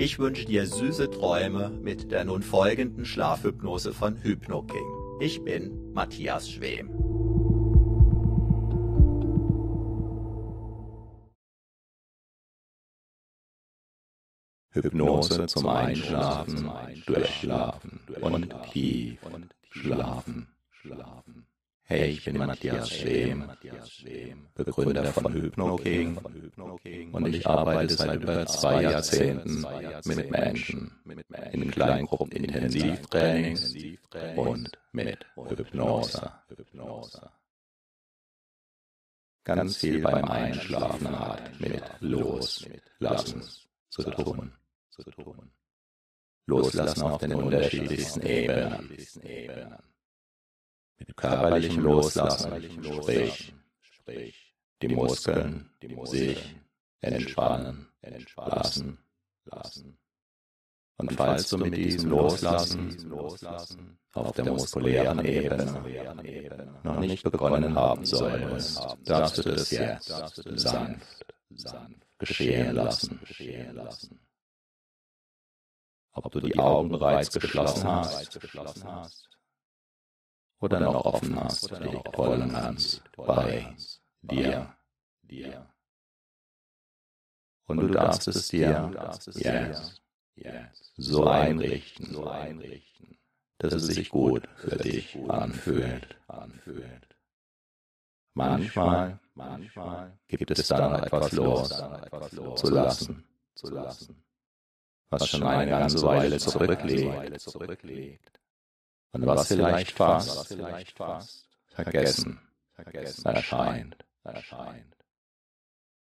Ich wünsche dir süße Träume mit der nun folgenden Schlafhypnose von HypnoKing. Ich bin Matthias Schwem. Hypnose zum Einschlafen, Durchschlafen und tief schlafen. Hey, ich bin Matthias Schwem, Begründer von HypnoKing und ich arbeite seit über zwei Jahrzehnten mit Menschen in Kleingruppen Intensivtrainings und mit Hypnose. Ganz viel beim Einschlafen hat mit Loslassen zu tun. Loslassen auf den unterschiedlichsten Ebenen mit körperlichem Loslassen, sprich, die Muskeln, sich entspannen, lassen, Und falls du mit diesem Loslassen auf der muskulären Ebene noch nicht begonnen haben solltest, darfst du das jetzt sanft, geschehen lassen. Ob du die Augen bereits geschlossen hast oder noch offen hast, liegt voll und ganz bei dir. Und du darfst es dir jetzt so einrichten, dass es sich gut für dich anfühlt. Manchmal, gibt es dann noch etwas los zu lassen, was schon eine ganze Weile zurückliegt und was vielleicht fast vergessen. Erscheint.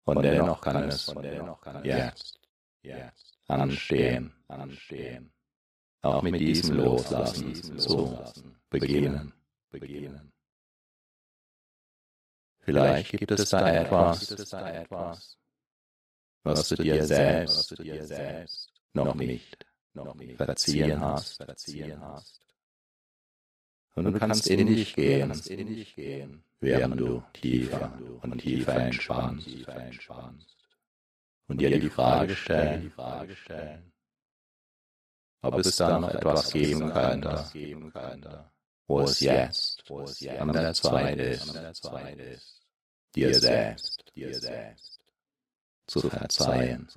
Und dennoch kann es jetzt anstehen, auch mit diesem Loslassen zu beginnen. Vielleicht gibt es da etwas, was du dir selbst noch nicht verziehen hast. Und du kannst in dich gehen, während du tiefer und tiefer entspannst. Und dir die Frage stellen, ob es da noch etwas geben könnte, wo es jetzt an der Zeit ist, dir selbst. zu verzeihen.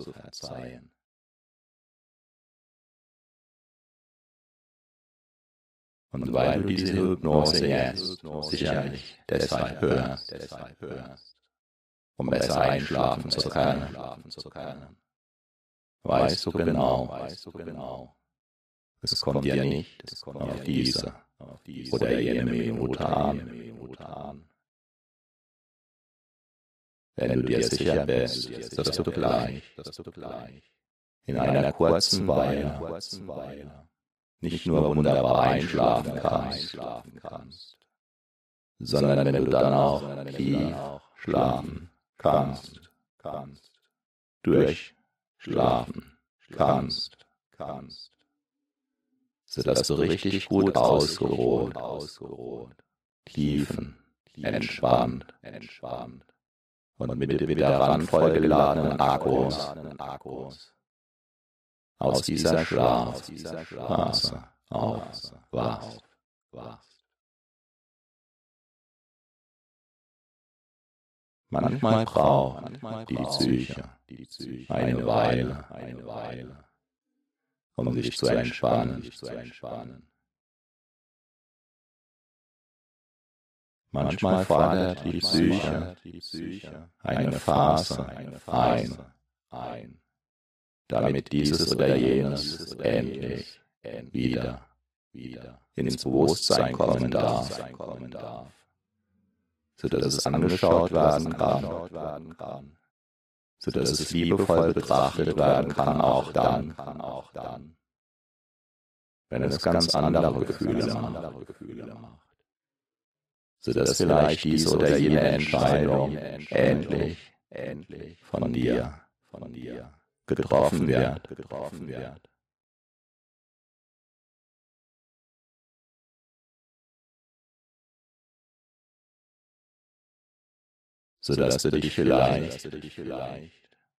Und weil du diese Hypnose jetzt sicherlich deshalb hörst, um besser einschlafen zu können, weißt du genau, es kommt dir nicht auf diese oder jene Minute an, wenn du dir sicher bist, dass du gleich, in einer kurzen Weile nicht nur wunderbar einschlafen kannst, sondern wenn du dann auch tief schlafen kannst, durchschlafen kannst, sodass du richtig gut ausgeruht, tiefen, entspannt, und mit wieder randvollgeladenen Akkus aus dieser Schlafphase aufwachst. Manchmal braucht die Psyche eine Weile, um sich zu entspannen. Manchmal fordert die Psyche eine Phase ein, damit dieses oder jenes endlich wieder ins Bewusstsein kommen darf, sodass es angeschaut werden kann, sodass es liebevoll betrachtet werden kann, auch dann, wenn es ganz andere Gefühle macht. sodass vielleicht diese oder jene Entscheidung endlich, endlich von dir, von dir getroffen wird, getroffen wird. sodass du dich vielleicht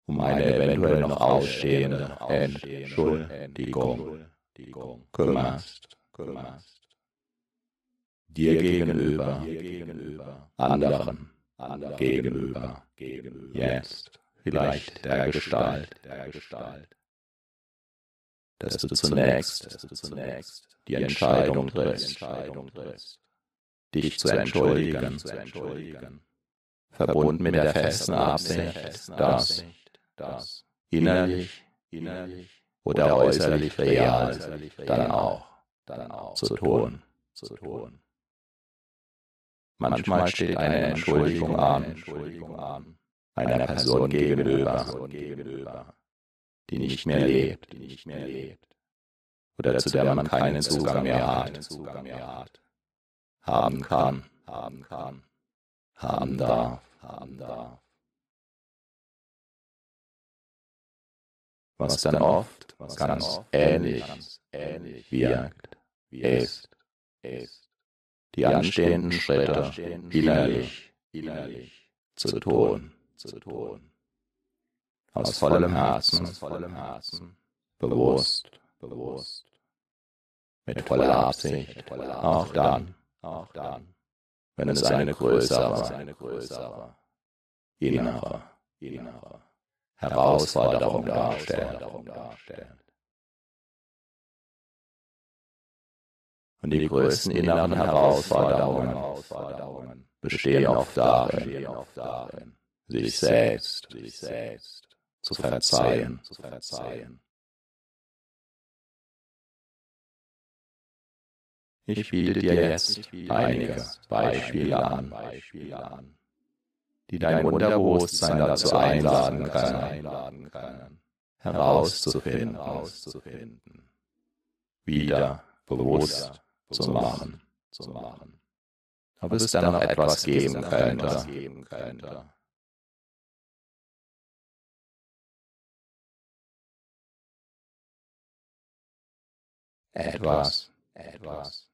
um eine eventuell noch ausstehende Entschuldigung kümmerst, kümmerst dir gegenüber, anderen gegenüber, jetzt vielleicht der Gestalt, dass du zunächst die Entscheidung triffst, dich zu entschuldigen, verbunden mit der festen Absicht, dass innerlich oder äußerlich real dann auch zu tun. Manchmal steht eine Entschuldigung an, einer Person gegenüber, die nicht mehr lebt, oder zu der man keinen Zugang mehr hat, haben kann, haben darf. Was dann oft ganz ähnlich wirkt, ist, die anstehenden Schritte innerlich, innerlich zu tun, zu tun. Aus vollem Herzen, bewusst, bewusst, mit voller Absicht, auch dann, auch dann, wenn es eine größere, eine größere, innere, innere. Herausforderung darstellt. Und die größten inneren Herausforderungen bestehen oft darin, sich selbst zu verzeihen. Ich biete dir jetzt einige Beispiele an, die dein Unterbewusstsein dazu einladen können, herauszufinden, wieder bewusst zu machen. Zu machen. Ob es da noch etwas geben könnte. Etwas, etwas.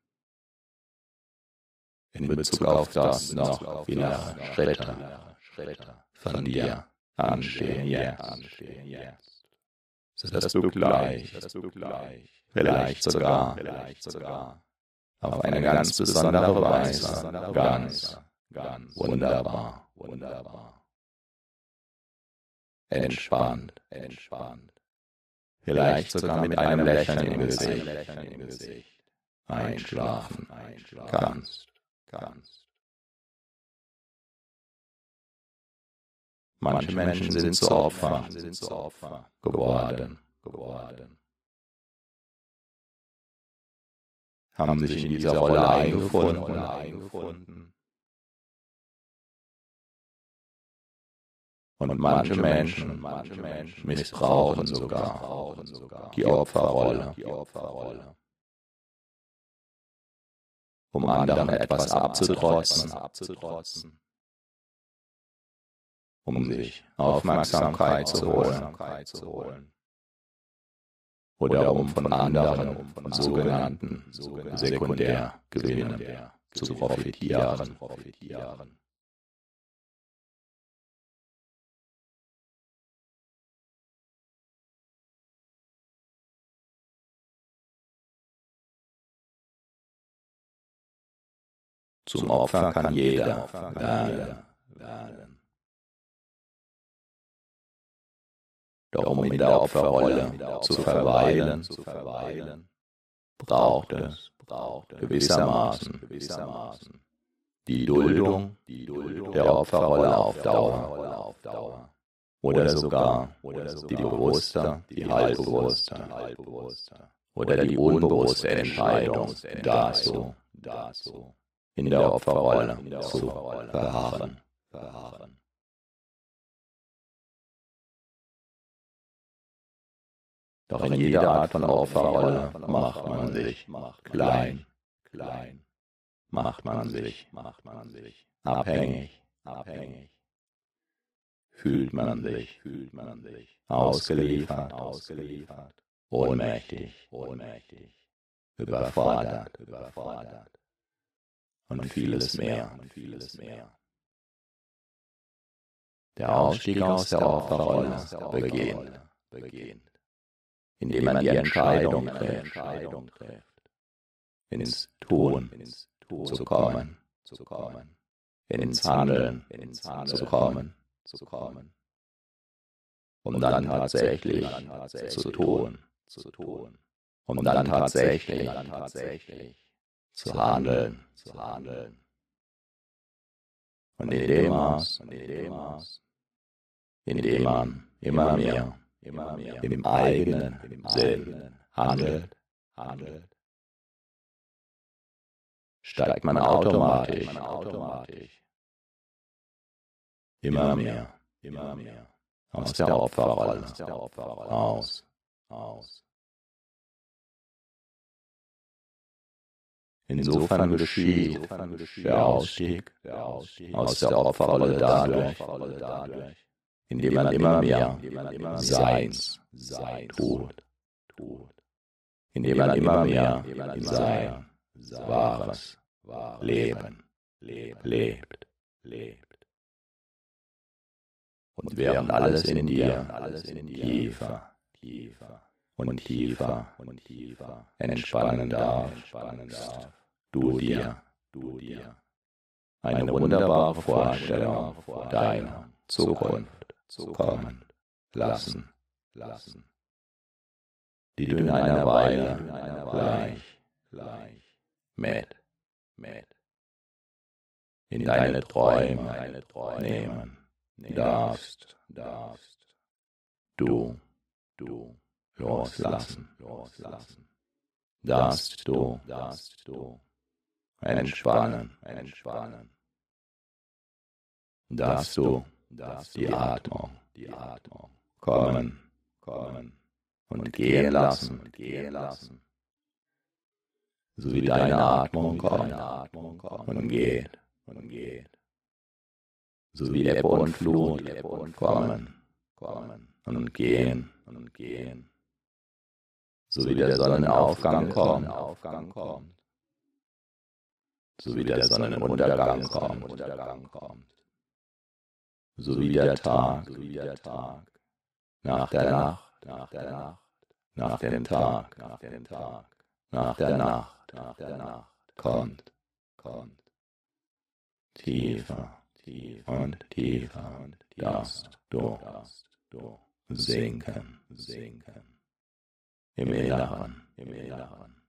In Bezug auf das noch innere Schritte von dir anstehen jetzt. Sodass du gleich, vielleicht sogar, vielleicht sogar auf eine ganz besondere Weise, ganz, ganz wunderbar, wunderbar. Entspannt, entspannt. Vielleicht sogar mit einem Lächeln im Gesicht. Einschlafen, kannst, kannst. Manche Menschen sind zu Opfer geworden, geworden. haben sich in dieser Rolle eingefunden. Und manche Menschen missbrauchen sogar die Opferrolle, um anderen etwas abzutrotzen, um sich Aufmerksamkeit zu holen. oder um von anderen, von sogenannten Sekundärgewinnen zu profitieren. Zum Opfer kann jeder werden. Doch um in der Opferrolle zu verweilen, braucht es gewissermaßen. die Duldung der Opferrolle auf Dauer. Oder sogar die bewusste, die halbbewusste. Oder die unbewusste Entscheidung dazu, in der Opferrolle. Zu verharren. Doch in jeder Art von Opferrolle macht man sich klein, klein, macht man sich, macht man sich abhängig, abhängig, fühlt man sich, fühlt man sich ausgeliefert, ausgeliefert, ohnmächtig, ohnmächtig, überfordert, überfordert und vieles mehr, und vieles mehr. Der Ausstieg aus der Opferrolle beginnt, beginnt. Indem man die Entscheidung trifft, ins Tun zu kommen, ins Handeln zu kommen, um dann tatsächlich zu tun, um dann tatsächlich zu handeln, und in dem Maß, in dem man immer mehr immer mehr im eigenen Sinn handelt, handelt, steigt man automatisch, immer mehr, immer mehr aus der Opferrolle aus, aus. Insofern geschieht der Ausstieg aus der Opferrolle dadurch, indem man immer mehr Seins tut, indem man immer mehr in sein wahres Leben lebt. Und während alles in dir tiefer, tiefer und tiefer entspannen darf, du dir, du dir. eine wunderbare Vorstellung deiner Zukunft kommen. lassen, lassen, die du in einer Weile gleich, gleich, mit, mit, in deine Träume nehmen. Darfst, darfst, du, du, loslassen, loslassen, darfst du, darfst du, entspannen, entspannen, darfst du, die Atmung, die Atmung. Kommen, kommen. Und gehen lassen, und gehen lassen. So wie deine Atmung kommt. und geht. Und geht. So wie Ebbe und Flut. Kommen, kommen. Und gehen. Und gehen. So wie der Sonnenaufgang kommt, so wie der Sonnenuntergang kommt. So wie der Tag, nach der Nacht, nach der Nacht, nach dem Tag, nach dem Tag, nach der Nacht, nach der Nacht, kommt, kommt, tiefer, tiefer und tiefer und darfst du, du sinken, sinken, im Inneren, im Inneren,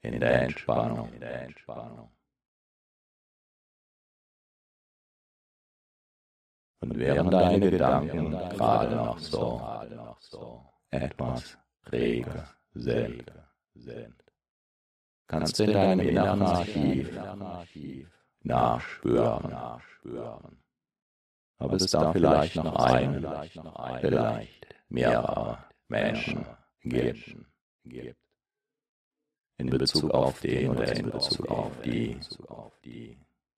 in der Entspannung, in der Entspannung. Und während deine Gedanken gerade noch so? Etwas rege sind, kannst du in deinem inneren Archiv nachspüren, Aber es darf vielleicht noch einen, vielleicht mehrere Menschen geben. In Bezug auf den oder in Bezug auf die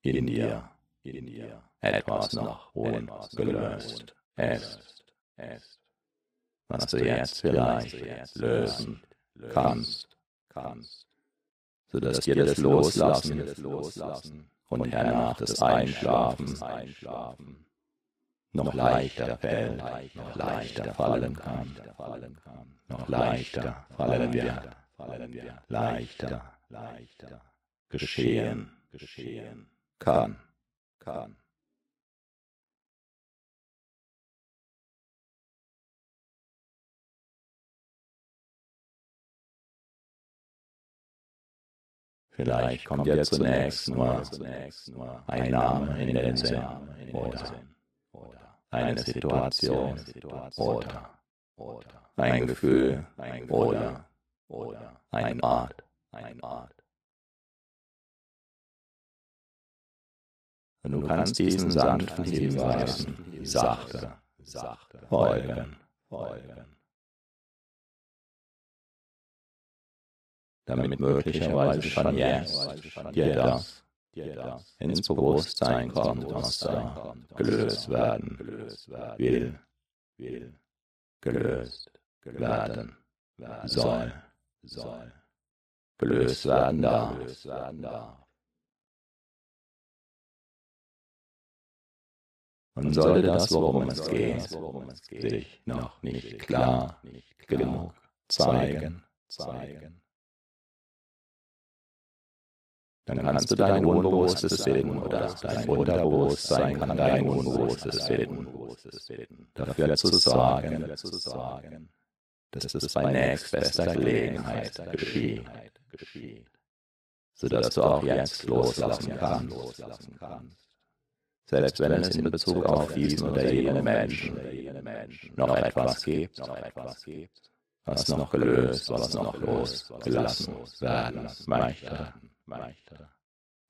in dir etwas noch ungelöst ist, was du jetzt vielleicht lösen kannst, sodass dir das Loslassen und hernach das Einschlafen noch leichter fällt, noch leichter fallen kann, noch leichter fallen wird, leichter, leichter geschehen, geschehen kann, kann. Vielleicht kommt ja zunächst nur ein Name in den Sinn oder eine Situation oder ein Gefühl oder ein Ort. Und du kannst diesen sanften Hinweisen sachte folgen. Damit möglicherweise schon jetzt dir das ins Bewusstsein kommt, was da gelöst werden will, gelöst werden soll, gelöst werden darf. Und sollte das, worum es geht, sich noch nicht klar genug zeigen, dann kannst du dein Unbewusstes finden oder dein Unterbewusstsein kann dein Unbewusstes finden, dafür zu sorgen, dass es bei nächstbester Gelegenheit geschieht, sodass du auch jetzt loslassen kannst selbst wenn es in Bezug auf diesen oder jenen Menschen noch etwas gibt, was noch gelöst, was noch losgelassen werden möchte.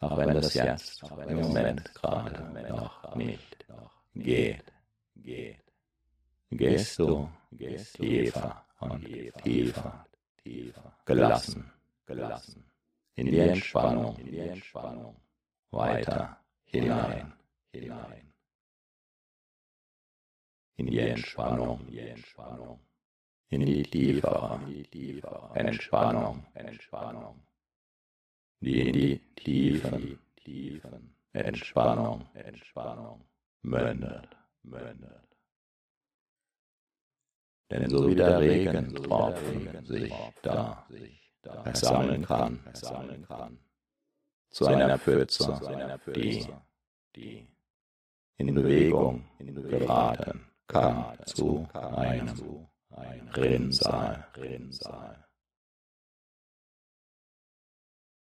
Auch wenn das jetzt im Moment gerade noch nicht geht, gehst du tiefer und tiefer, gelassen, in die Entspannung, weiter hinein hinein. In die Entspannung, in die tiefere Entspannung, Entspannung, die in die tiefen, tiefen. Entspannung, Entspannung. Mündet, mündet. Denn so wie der Regentropfen sich da versammeln kann, zu einer Pfütze, die in Bewegung geraten kam zu einem Rinnsal.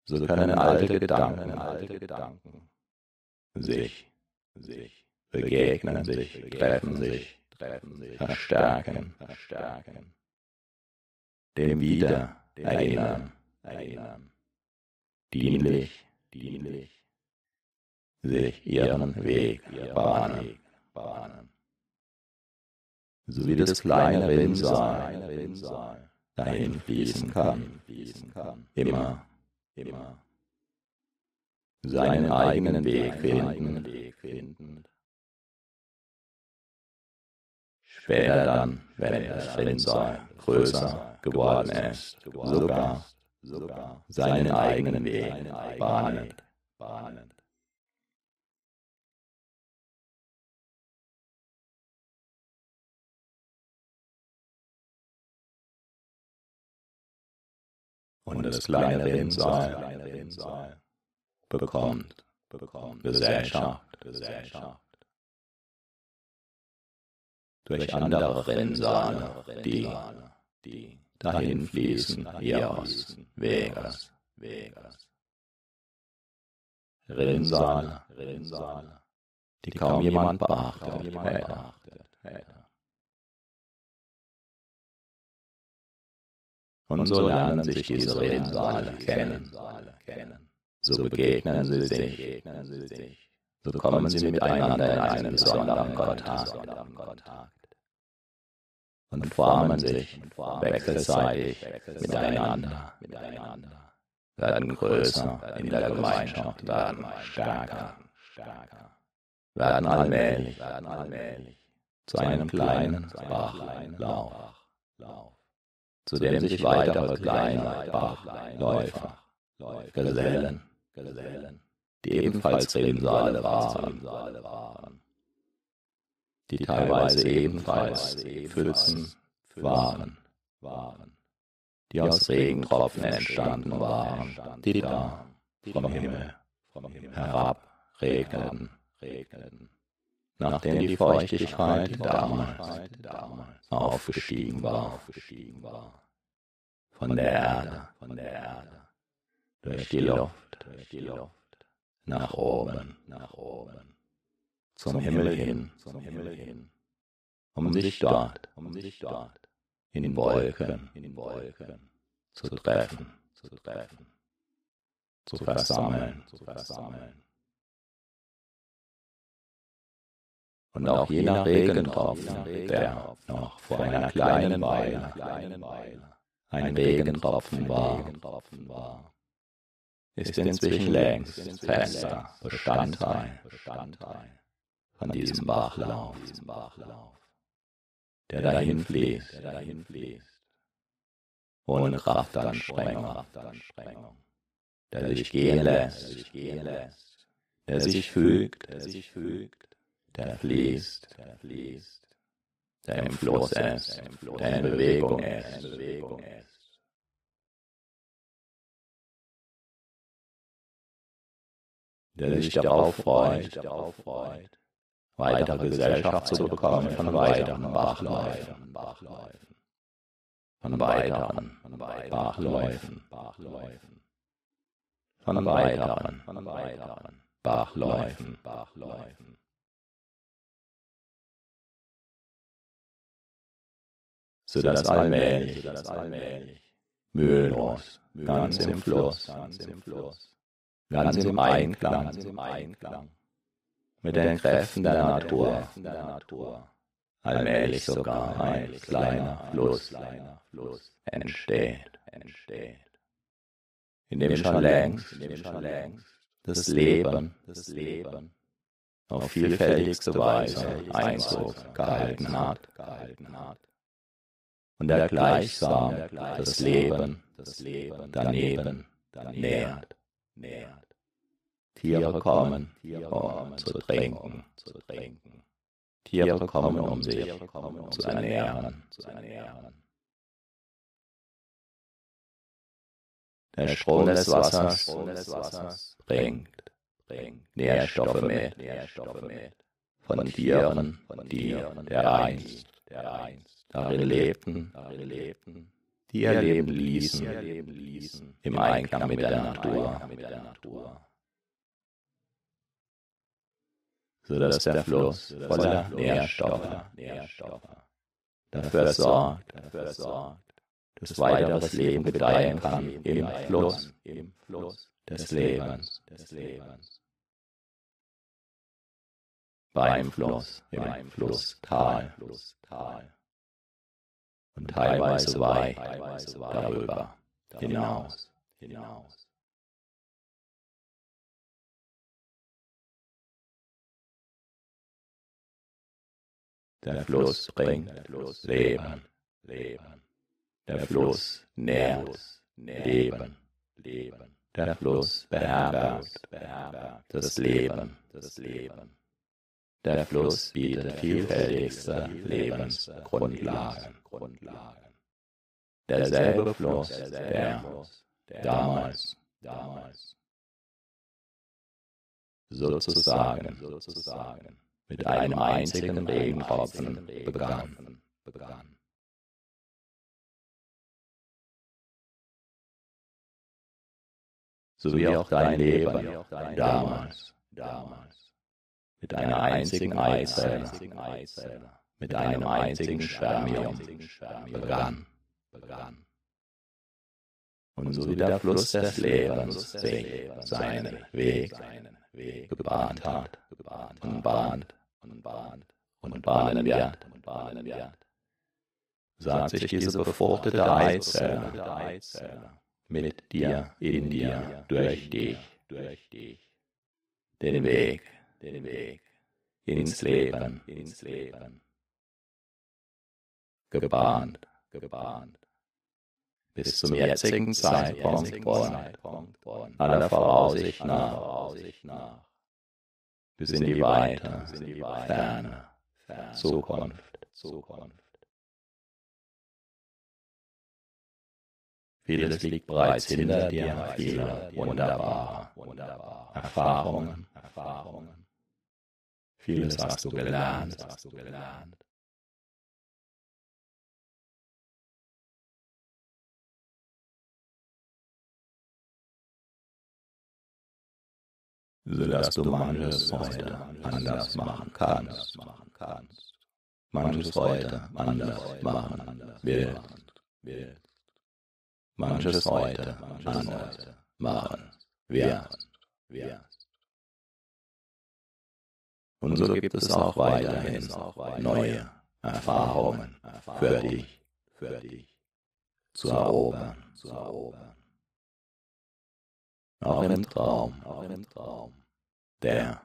So können alte Gedanken sich begegnen, sich treffen, sich verstärken, dem wieder erinnern, dienlich, dienlich sich ihren Weg bahnen. So wie das kleine Rinnsal dahin fließen kann, immer, immer seinen eigenen Weg finden. Später dann, wenn das Rinnsal größer geworden ist, sogar, sogar seinen eigenen Weg bahnen. Und das kleine Rinnsal bekommt Gesellschaft durch andere Rinnsale, die dahin fließen ihres Weges. Rinnsale, die kaum jemand beachtet hätte. Und so lernen sich diese Rinnsale kennen. So begegnen sie sich. so kommen sie miteinander in einen besonderen Kontakt und formen sich wechselseitig miteinander, werden größer in der Gemeinschaft, werden stärker, werden allmählich zu einem kleinen Bachlauf, zu dem sich weitere kleine Bachläufer gesellen, die ebenfalls Rebensale waren, die teilweise ebenfalls Pfützen waren, die aus Regentropfen entstanden waren, die da vom Himmel herab regneten, nachdem die Feuchtigkeit damals aufgestiegen war, von der Erde, durch die Luft, nach oben, nach oben, zum Himmel hin, zum Himmel hin, um sich dort, um sich dort in Wolken, in Wolken zu treffen, zu treffen, zu versammeln, zu versammeln. Und auch jener Regentropfen, der noch vor einer kleinen Weile ein Regentropfen war, ist inzwischen längst fester Bestandteil von diesem Bachlauf, der dahin fließt, ohne Kraftanstrengung, der sich gehen lässt, der sich fügt, der fließt, der im Fluss ist, der in Bewegung ist. der sich darauf freut, weitere Gesellschaft zu bekommen von weiteren Bachläufen, von weiteren Bachläufen, von weiteren Bachläufen, sodass allmählich, mühelos, ganz im Fluss, ganz im Einklang, mit den Kräften der Natur, allmählich sogar ein kleiner Fluss entsteht, in dem schon längst das Leben auf vielfältigste Weise Einzug gehalten hat und der gleichsam das Leben daneben nährt. Tiere kommen, um zu trinken. Tiere kommen, um sich zu ernähren. Der Strom des Wassers bringt Nährstoffe mit von Tieren, die dereinst darin lebten, die ihr Leben ließen, im Einklang mit der Natur. sodass der Fluss voller Nährstoffe. Dafür sorgt, dass weiteres Leben gedeihen kann im Fluss des Lebens. Beim Fluss, im Flusstal und teilweise weit darüber hinaus. Der Fluss bringt Leben. Der Fluss nährt Leben. Der Fluss beherbergt das Leben. Der Fluss bietet vielfältigste Lebensgrundlagen. Derselbe Fluss, der damals, sozusagen, mit einem einzigen Regentropfen begann. So wie auch dein Leben damals, mit einer einzigen Eizelle, mit einem einzigen Spermium begann. Und so wie der Fluss des Lebens sich seinen Weg gebahnt hat und bahnt und bahnen wird, sagt sich diese befruchtete Eizelle mit dir, in dir, durch dich, den Weg, ins Leben, gebahnt, bis zum jetzigen Zeitpunkt von aller Voraussicht nach, bis in die weite, ferne Zukunft. Vieles liegt bereits hinter dir, viele wunderbare Erfahrungen. Vieles hast du gelernt. sodass du manches heute anders machen kannst. Manches heute anders machen willst. Manches heute anders machen wirst. Und so gibt es auch weiterhin neue Erfahrungen für dich, zu erobern. Auch im Traum, auch im Traum, der,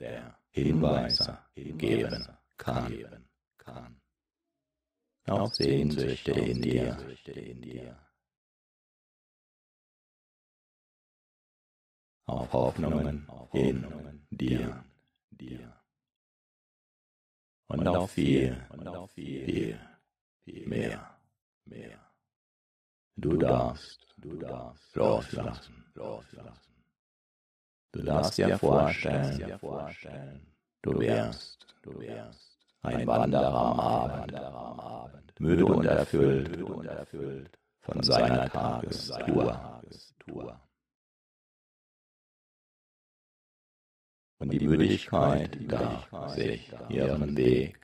der Hinweise geben kann, kann. Auf Sehnsüchte in dir. Auf Hoffnungen in dir, dir. Und auf viel, und auf viel, viel mehr, mehr. Du darfst, du darfst loslassen, loslassen. Du darfst dir vorstellen, du wärst, du wärst ein Wanderer am Abend, müde und erfüllt von seiner Tagestour. Und die Müdigkeit darf sich ihren Weg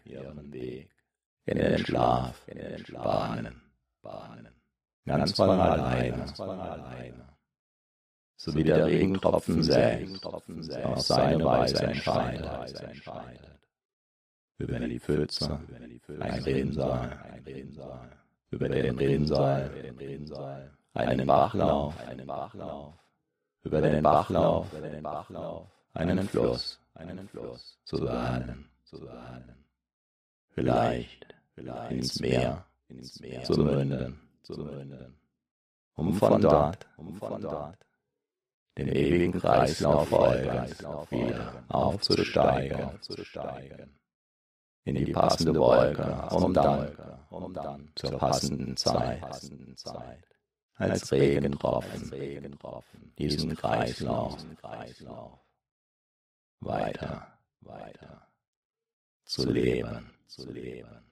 in den Schlaf bahnen, ganz von alleine. so wie der Regentropfen selbst auf seine Weise entscheidet. Über die Pfütze, ein Rinnsal, über den Rinnsal, einen Bachlauf, über den Bachlauf, einen Fluss, zu ahnen, vielleicht ins Meer, zu münden, um von dort, um von dort den ewigen Kreislauf folgend wieder aufzusteigen, in die passende Wolke, um dann zur passenden Zeit als Regentropfen diesen Kreislauf weiter, weiter zu leben, zu leben.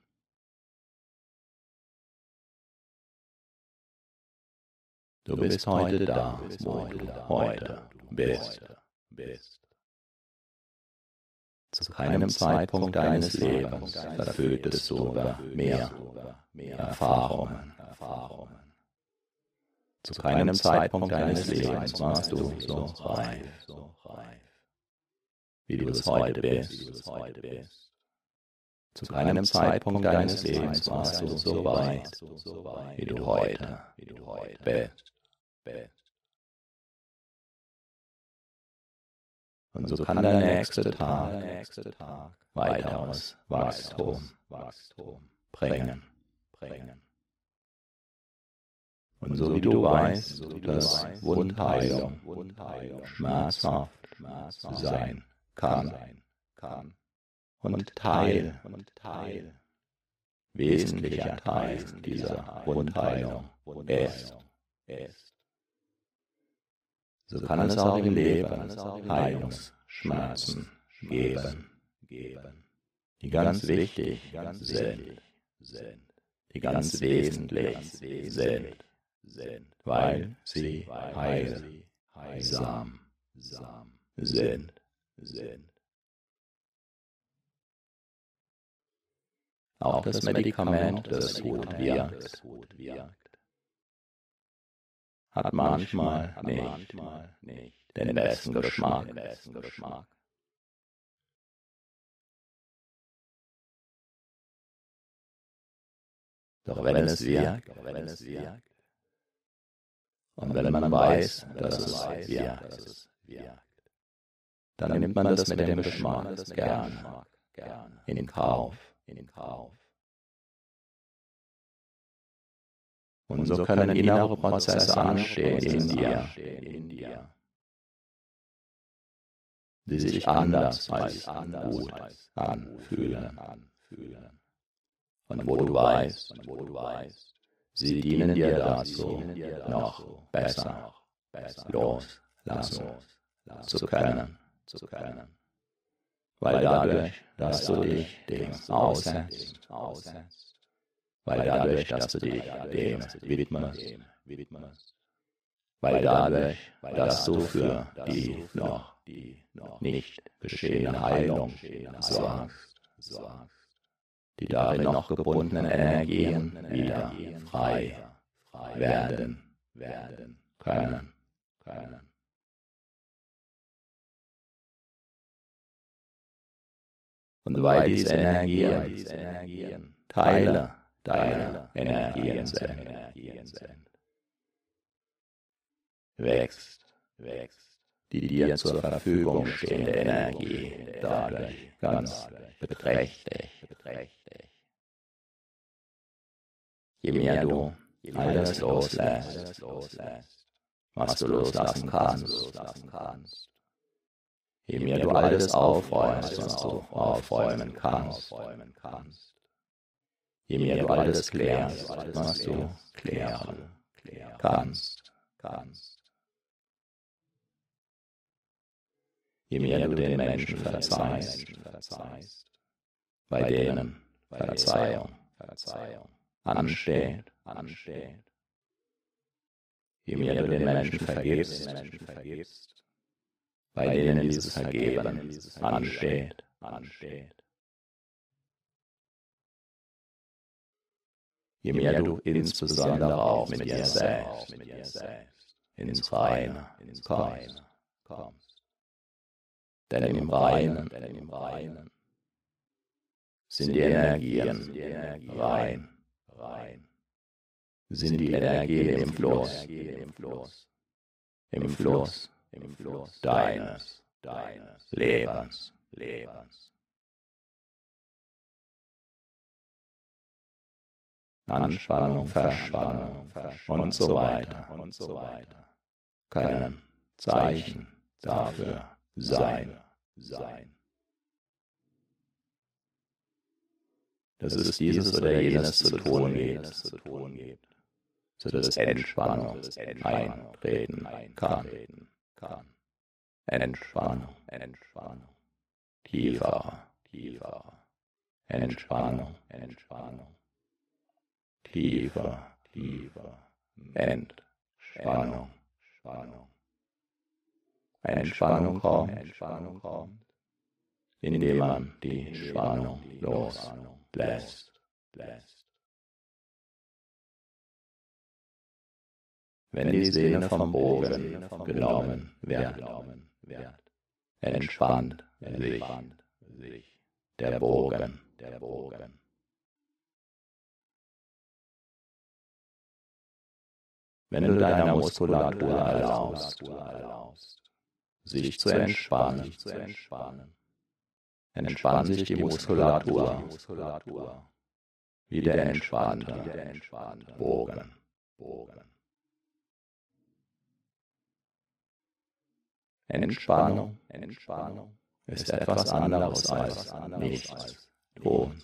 Du bist heute da, du heute bist. Zu keinem Zeitpunkt deines Lebens verfügtest du über mehr Erfahrungen. Zu keinem Zeitpunkt deines Lebens warst du so reif, wie du es heute bist. Zu keinem Zeitpunkt deines Lebens warst du so weit, wie du heute bist. Und so kann der nächste Tag weiteres Wachstum bringen. Und so wie du weißt, dass Wundheilung schmerzhaft sein kann und Teil, wesentlicher Teil dieser Wundheilung ist, so kann es auch im Leben Heilungsschmerzen geben, die ganz wichtig sind, die ganz wesentlich sind, weil sie heilsam sind. Auch das Medikament, das gut wirkt, hat manchmal nicht den besten Geschmack, den besten Geschmack. Doch wenn es wirkt, wenn es wirkt, und wenn man weiß, dass es wirkt, dann nimmt man das mit dem Geschmack gern, in den Kauf, in den Kauf. Und so können innere Prozesse anstehen in dir, die sich anders als gut anfühlen. Und wo du weißt, sie dienen dir dazu, noch besser. loslassen zu können. Weil dadurch, dass du dich dem aussetzt, weil dadurch, dass du dich dem widmest, weil dadurch, dass du für die noch nicht geschehene Heilung sorgst, die darin noch gebundenen Energien wieder frei werden können. Und weil diese Energien Teile deiner Energien sind, wächst, wächst. Die dir zur Verfügung stehende Energie dadurch ganz beträchtlich. Je mehr du alles loslässt, was du loslassen kannst, je mehr du alles aufräumst, was du aufräumen kannst, je mehr du alles klärst, was du klären kannst, je mehr du den Menschen verzeihst, bei denen Verzeihung ansteht, je mehr du den Menschen vergibst, bei denen dieses Vergeben. ansteht, je mehr du insbesondere auch mit dir selbst ins Reine kommst. Denn im Reinen sind die Energien rein, sind die Energien im Fluss, im Fluss, im Fluss deines, deines Lebens, Lebens. Anspannung, Verspannung und so weiter und so weiter. können Zeichen dafür sein, sein. Dass es dieses oder jenes zu tun gibt, sodass Entspannung eintreten kann. Entspannung, Entspannung, tiefer, tiefer, Entspannung, Entspannung tiefer, tiefer, Entspannung, Spannung. Entspannung kommt, Entspannung kommt, indem man die Spannung loslässt, lässt. Wenn die Sehne vom Bogen genommen wird, entspannt sich. der Bogen, der Bogen. wenn du deiner Muskulatur erlaubst, sich zu entspannen. Entspannt sich die Muskulatur wie der entspannte Bogen. Entspannung, Entspannung. Ist etwas anderes als nichts. tun.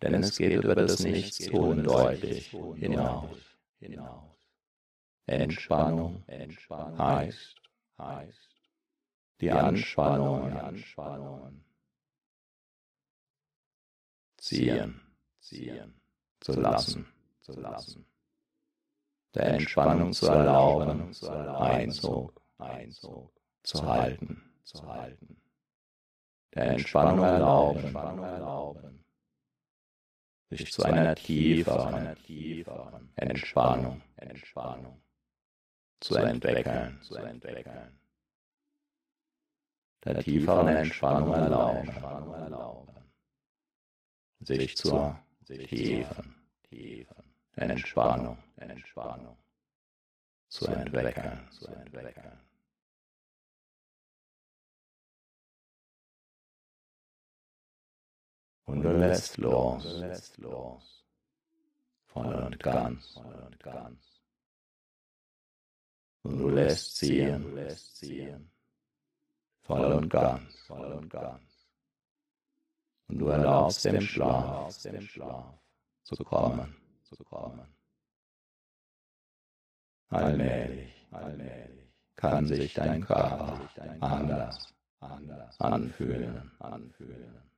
Denn es geht über das Nichtstun deutlich hinaus. hinaus. Entspannung, Entspannung heißt, heißt die Anspannungen, ziehen. Zu lassen, zu lassen. Der Entspannung zu erlauben, Einzug, Einzug zu halten, zu halten. Der Entspannung erlauben, sich zu einer tieferen, Entspannung, Entspannung zu entwickeln, zu entwickeln. Der tieferen Entspannung erlauben, sich zur tiefen, tiefen Entspannung, Entspannung. Zu entwickeln, zu entwickeln. Und du lässt los, lässt los, voll und ganz, voll und ganz. Und du lässt ziehen, du lässt ziehen, voll und ganz, voll und ganz. Und du erlaubst dem Schlaf, dem Schlaf zu kommen, zu kommen. Allmählich, allmählich kann sich dein Körper anders, anders anfühlen, anfühlen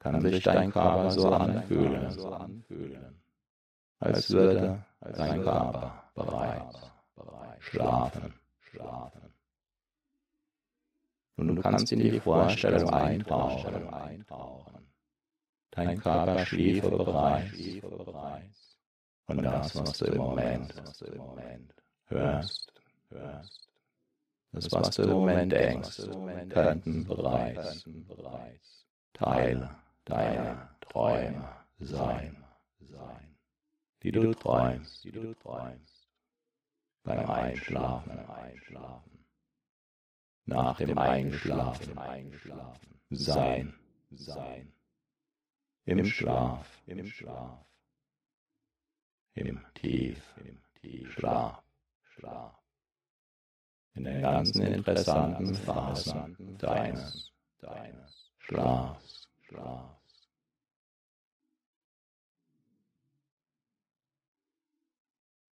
kann sich dein Körper so anfühlen, als würde dein Körper bereits schlafen, schlafen. Und du kannst in die Vorstellung eintauchen. Dein Körper schliefe bereits. Und das, was du im Moment hörst, das, was du im Moment denkst, könnten bereits. Teile deine Träume sein, sein, die du träumst, die du träumst, beim Einschlafen, Einschlafen, nach dem Einschlafen, Einschlafen, sein, sein, im Schlaf, im Schlaf, im Tief, im Tief, Schlaf, Schlaf, in den ganzen interessanten Phasen deines, deines Schlafs, Schlafs.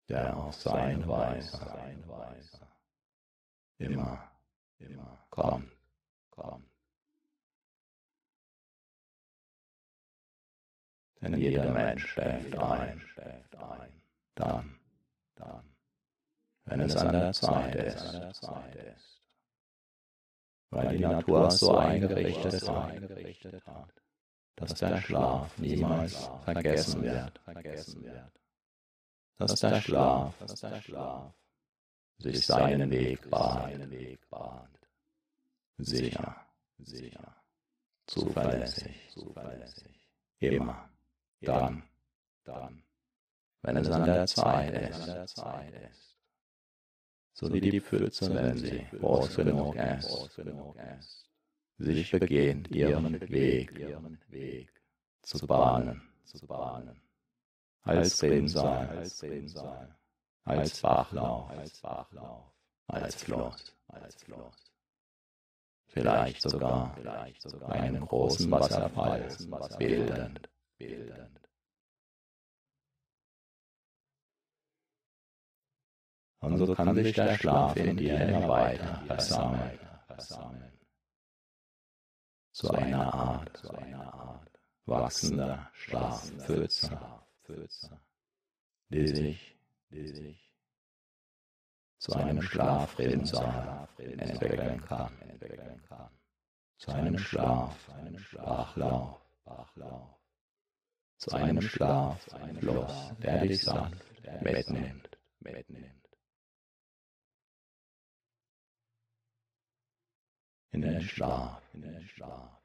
der auf sein Weise, sein Weise immer, immer kommt, kommt. Denn jeder Mensch schläft ein, schläft ein, dann, dann, wenn es an der Zeit ist, weil die Natur so eingerichtet hat, dass der Schlaf niemals vergessen wird, dass der Schlaf, sich seinen Weg bahnt. Sicher, sicher, zuverlässig, immer, dann, dann, wenn es an der Zeit ist, so wie die Pfütze, wenn sie groß genug ist, sich beginnt ihren Weg, zu bahnen, als Rinnsal, als Bachlauf, als Fluss. Vielleicht sogar, einen großen Wasserfall bildend, Und so kann sich der Schlaf in dir immer weiter versammeln, versammeln. Zu einer Art, zu einer Art wachsender Schlafpfütze. Pfütze, die sich, die sich zu einem Schlafrinnsal entwickeln kann, zu einem Schlaf, einem Bachlauf, zu einem Schlaf, einem Fluss, der dich sanft mitnimmt, mitnimmt. In den Schlaf, in den Schlaf.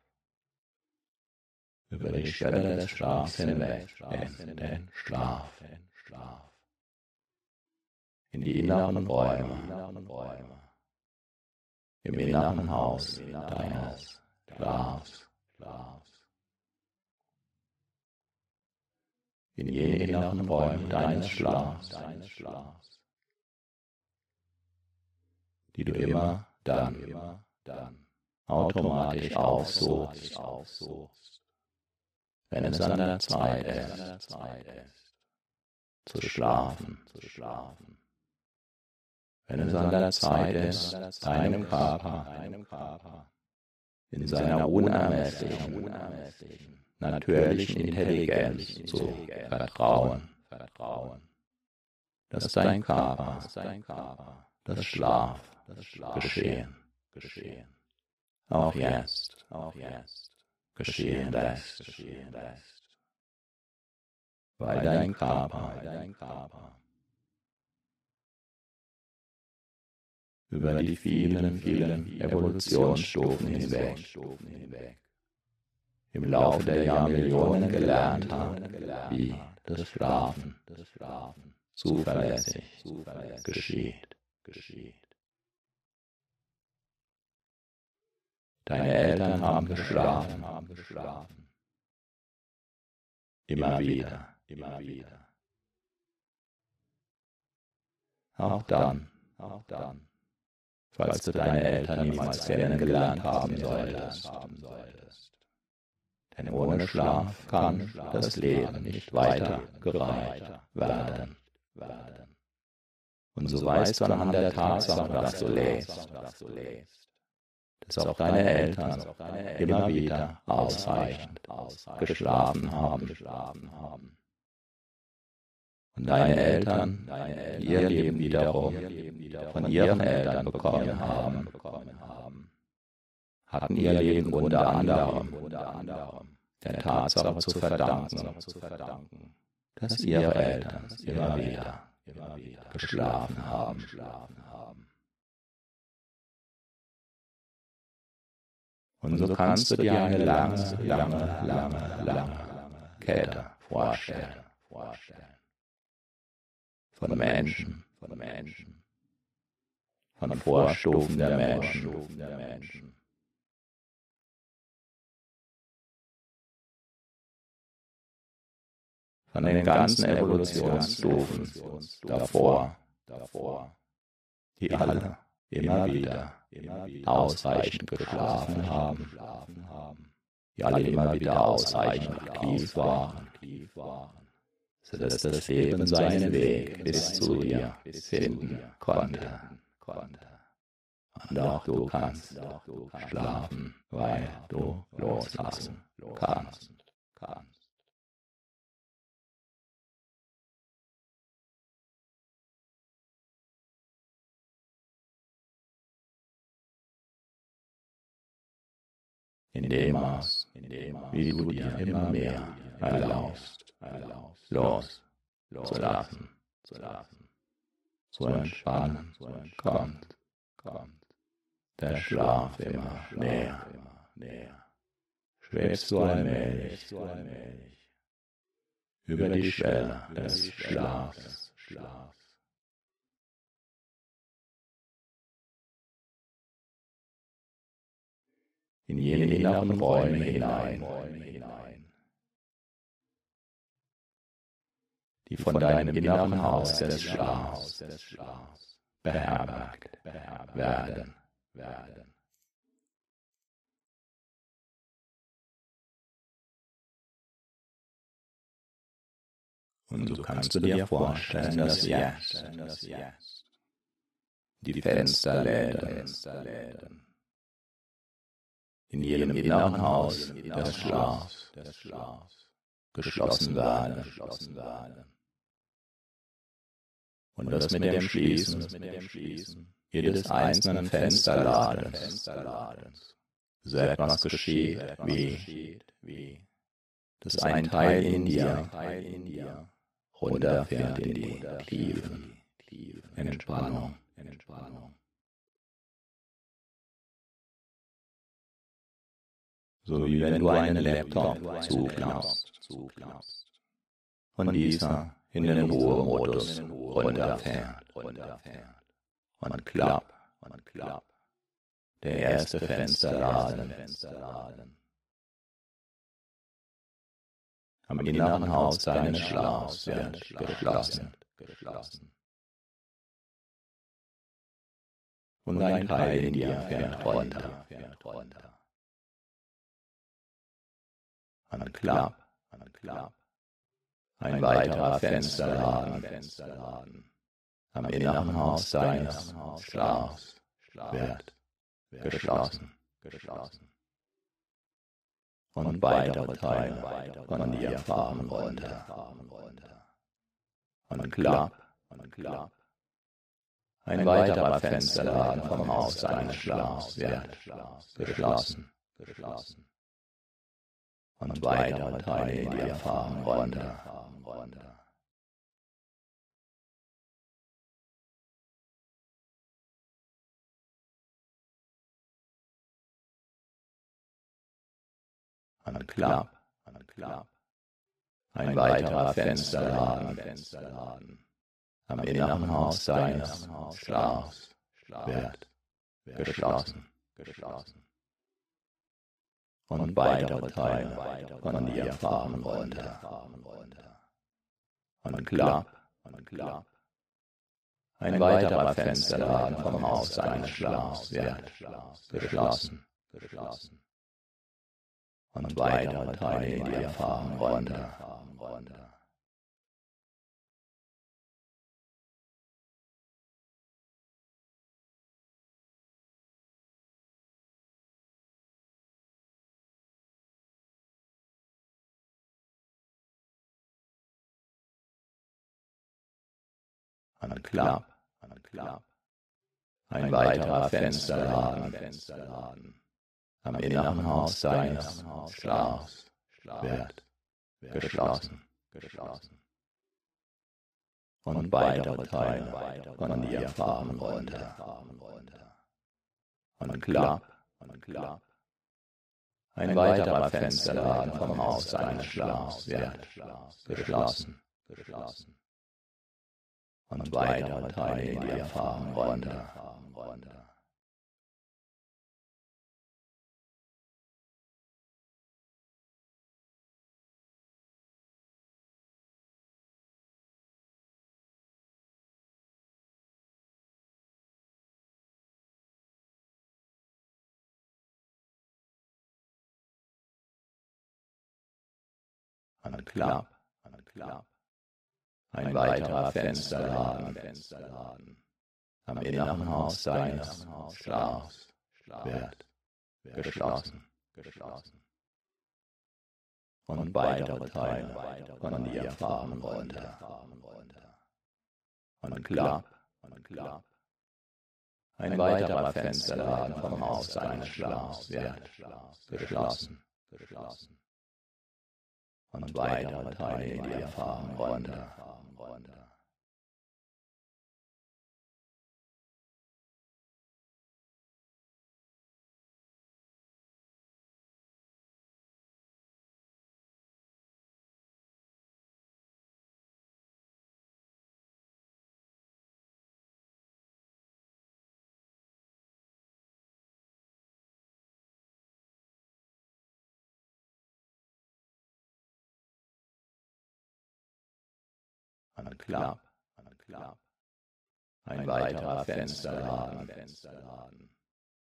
Über die Schwelle des Schlafs hinweg. in den Schlaf, Schlaf, in die inneren Räume, im inneren Haus deines Schlafs, Schlafs, in jene inneren Räume deines Schlafs, deines Schlafs, die du immer dann, immer dann automatisch aufsuchst, wenn es an der Zeit ist, zu schlafen. Wenn es an der Zeit ist, deinem Körper, in seiner unermesslichen, natürlichen Intelligenz zu vertrauen, dass dein Körper, das Schlaf, Geschehen, geschehen, auch jetzt, auch jetzt geschehen lässt, geschehen lässt. Weil dein Körper, dein Körper über die vielen, vielen Evolutionsstufen hinweg, im Laufe der Jahrmillionen gelernt haben, wie das Schlafen, zuverlässig geschieht. Deine Eltern haben geschlafen, immer wieder, immer wieder. Auch dann, auch dann, falls du deine Eltern niemals kennengelernt haben solltest. Denn ohne Schlaf kann das Leben nicht weiter gereicht werden. Und so weißt du anhand der Tatsache, dass du lebst, dass auch deine Eltern immer wieder ausreichend geschlafen haben. Und deine Eltern ihr Leben wiederum von ihren Eltern bekommen haben, hatten ihr Leben unter anderem der Tatsache zu verdanken, dass ihre Eltern immer wieder geschlafen haben. Und so kannst du dir eine lange, lange, lange, lange Kette vorstellen. Von Menschen, von Menschen, von Vorstufen der Menschen. Von den ganzen Evolutionsstufen davor, die alle immer wieder. ausreichend geschlafen haben, die alle immer wieder ausreichend aktiv waren, sodass das Leben seinen Weg bis zu dir finden konnte. Und auch du kannst schlafen, weil du loslassen kannst. In dem Maß, wie du dir immer mehr erlaubst, los zu lassen, zu entspannen, kommt, der Schlaf immer näher, schwebst du allmählich über die Schwelle des Schlafs. In jene inneren Räume hinein, die von deinem inneren Haus des Schlafs beherbergt werden. Und so kannst du dir vorstellen, dass jetzt die Fensterläden in jedem inneren Haus des Schlafs geschlossen werden. Und das mit dem Schließen jedes einzelnen Fensterladens so etwas geschieht wie dass ein Teil in dir runterfährt in die Tiefen, Entspannung. So wie wenn du einen Laptop zuklappst und dieser in den Ruhemodus runterfährt und klapp, der erste Fensterladen am inneren Haus deines Schlafs wird geschlossen. Und ein Teil in dir fährt runter. An Klapp, an Klapp. Ein weiterer Fensterladen. Am inneren Haus deines Schlafs wird geschlossen. Und weitere Teile von dir fahren runter. Und Klapp, und Klapp. Ein weiterer Fensterladen vom Haus deines Schlafs wird geschlossen. geschlossen und weitere Teile, die erfahren Ronda. An Club, an Club. Ein weiterer Fensterladen, Fensterladen. Am inneren Haus deines Schlafs wird geschlossen, geschlossen. Und weitere Teile von ihr fahren runter, und Klapp, und Klapp. Ein weiterer Fensterladen vom Haus seines Schlafs wird geschlossen, geschlossen. Und weitere Teile in ihr fahren runter, an Klapp, an Klapp. Ein weiterer Fensterladen, Fensterladen. Am inneren Haus seines Schlafs wird geschlossen, geschlossen. Und weitere Teile von ihr fahren runter, und Klapp, und Klapp. Ein weiterer Fensterladen vom Haus seines Schlafs wird geschlossen, geschlossen und weitere Teile in die Erfahrung runter. An Klapp, an Klapp. Ein weiterer Fensterladen, Fensterladen. Am inneren Haus seines Schlafs wird geschlossen, geschlossen. Und weitere Teile von ihr fahren runter. Und Klapp, und Klapp. Ein weiterer Fensterladen vom Haus seines Schlafs wird geschlossen, geschlossen. Und weitere Teile in ihr fahren runter. An Klapp, an Klapp. Ein weiterer Fensterladen, Fensterladen.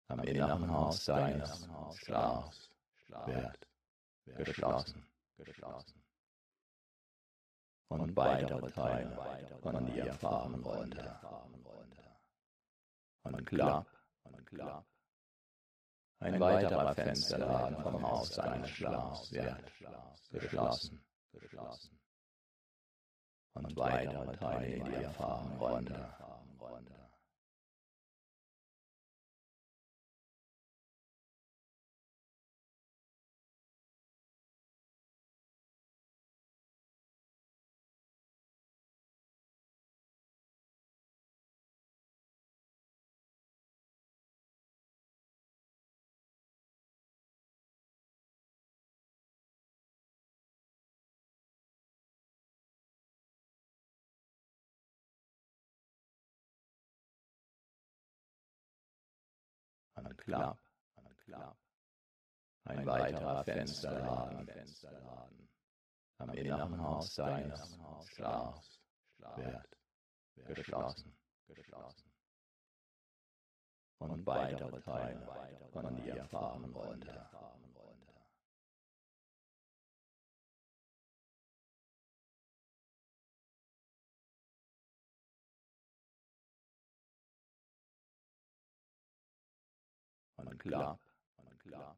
Am inneren Haus seines Schlafs wird geschlossen, geschlossen. Und weitere Teile von ihr fahren runter. Und Klapp, und Klapp. Ein weiterer Fensterladen vom Haus seines Schlafs wird geschlossen, geschlossen und weitere Teile die Erfahrung runter. Klapp. Ein weiterer Fensterladen, Fensterladen. Am inneren Haus seines Schlafs wird geschlossen, geschlossen. Und weitere Teile von ihr fahren runter. Und Klapp, und Klapp.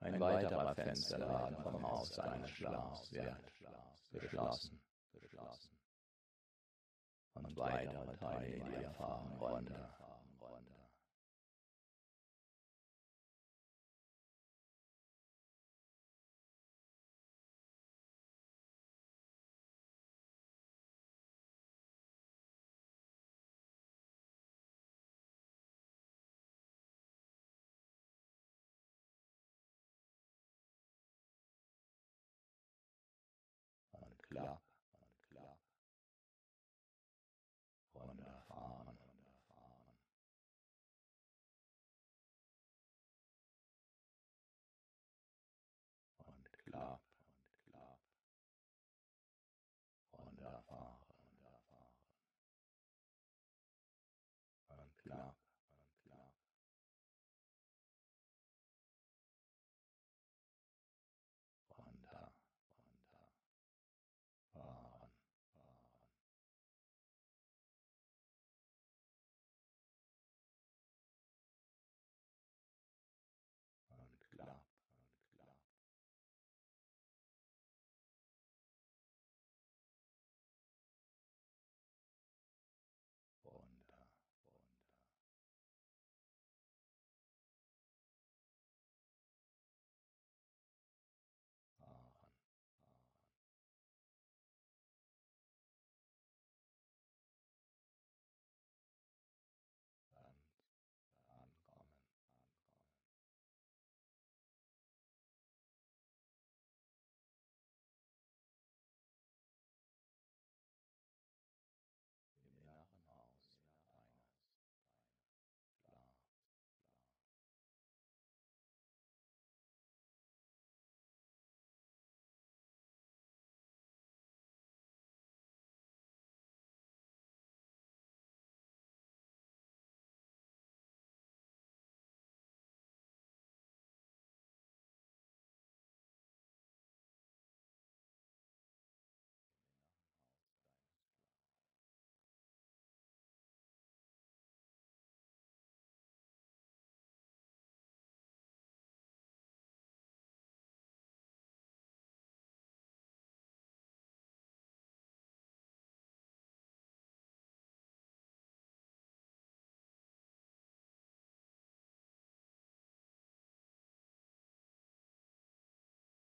Ein weiterer Fensterladen vom Haus seines Schlafs wird geschlossen, geschlossen. Und weitere Teile in die Erfahrung runter. Klar.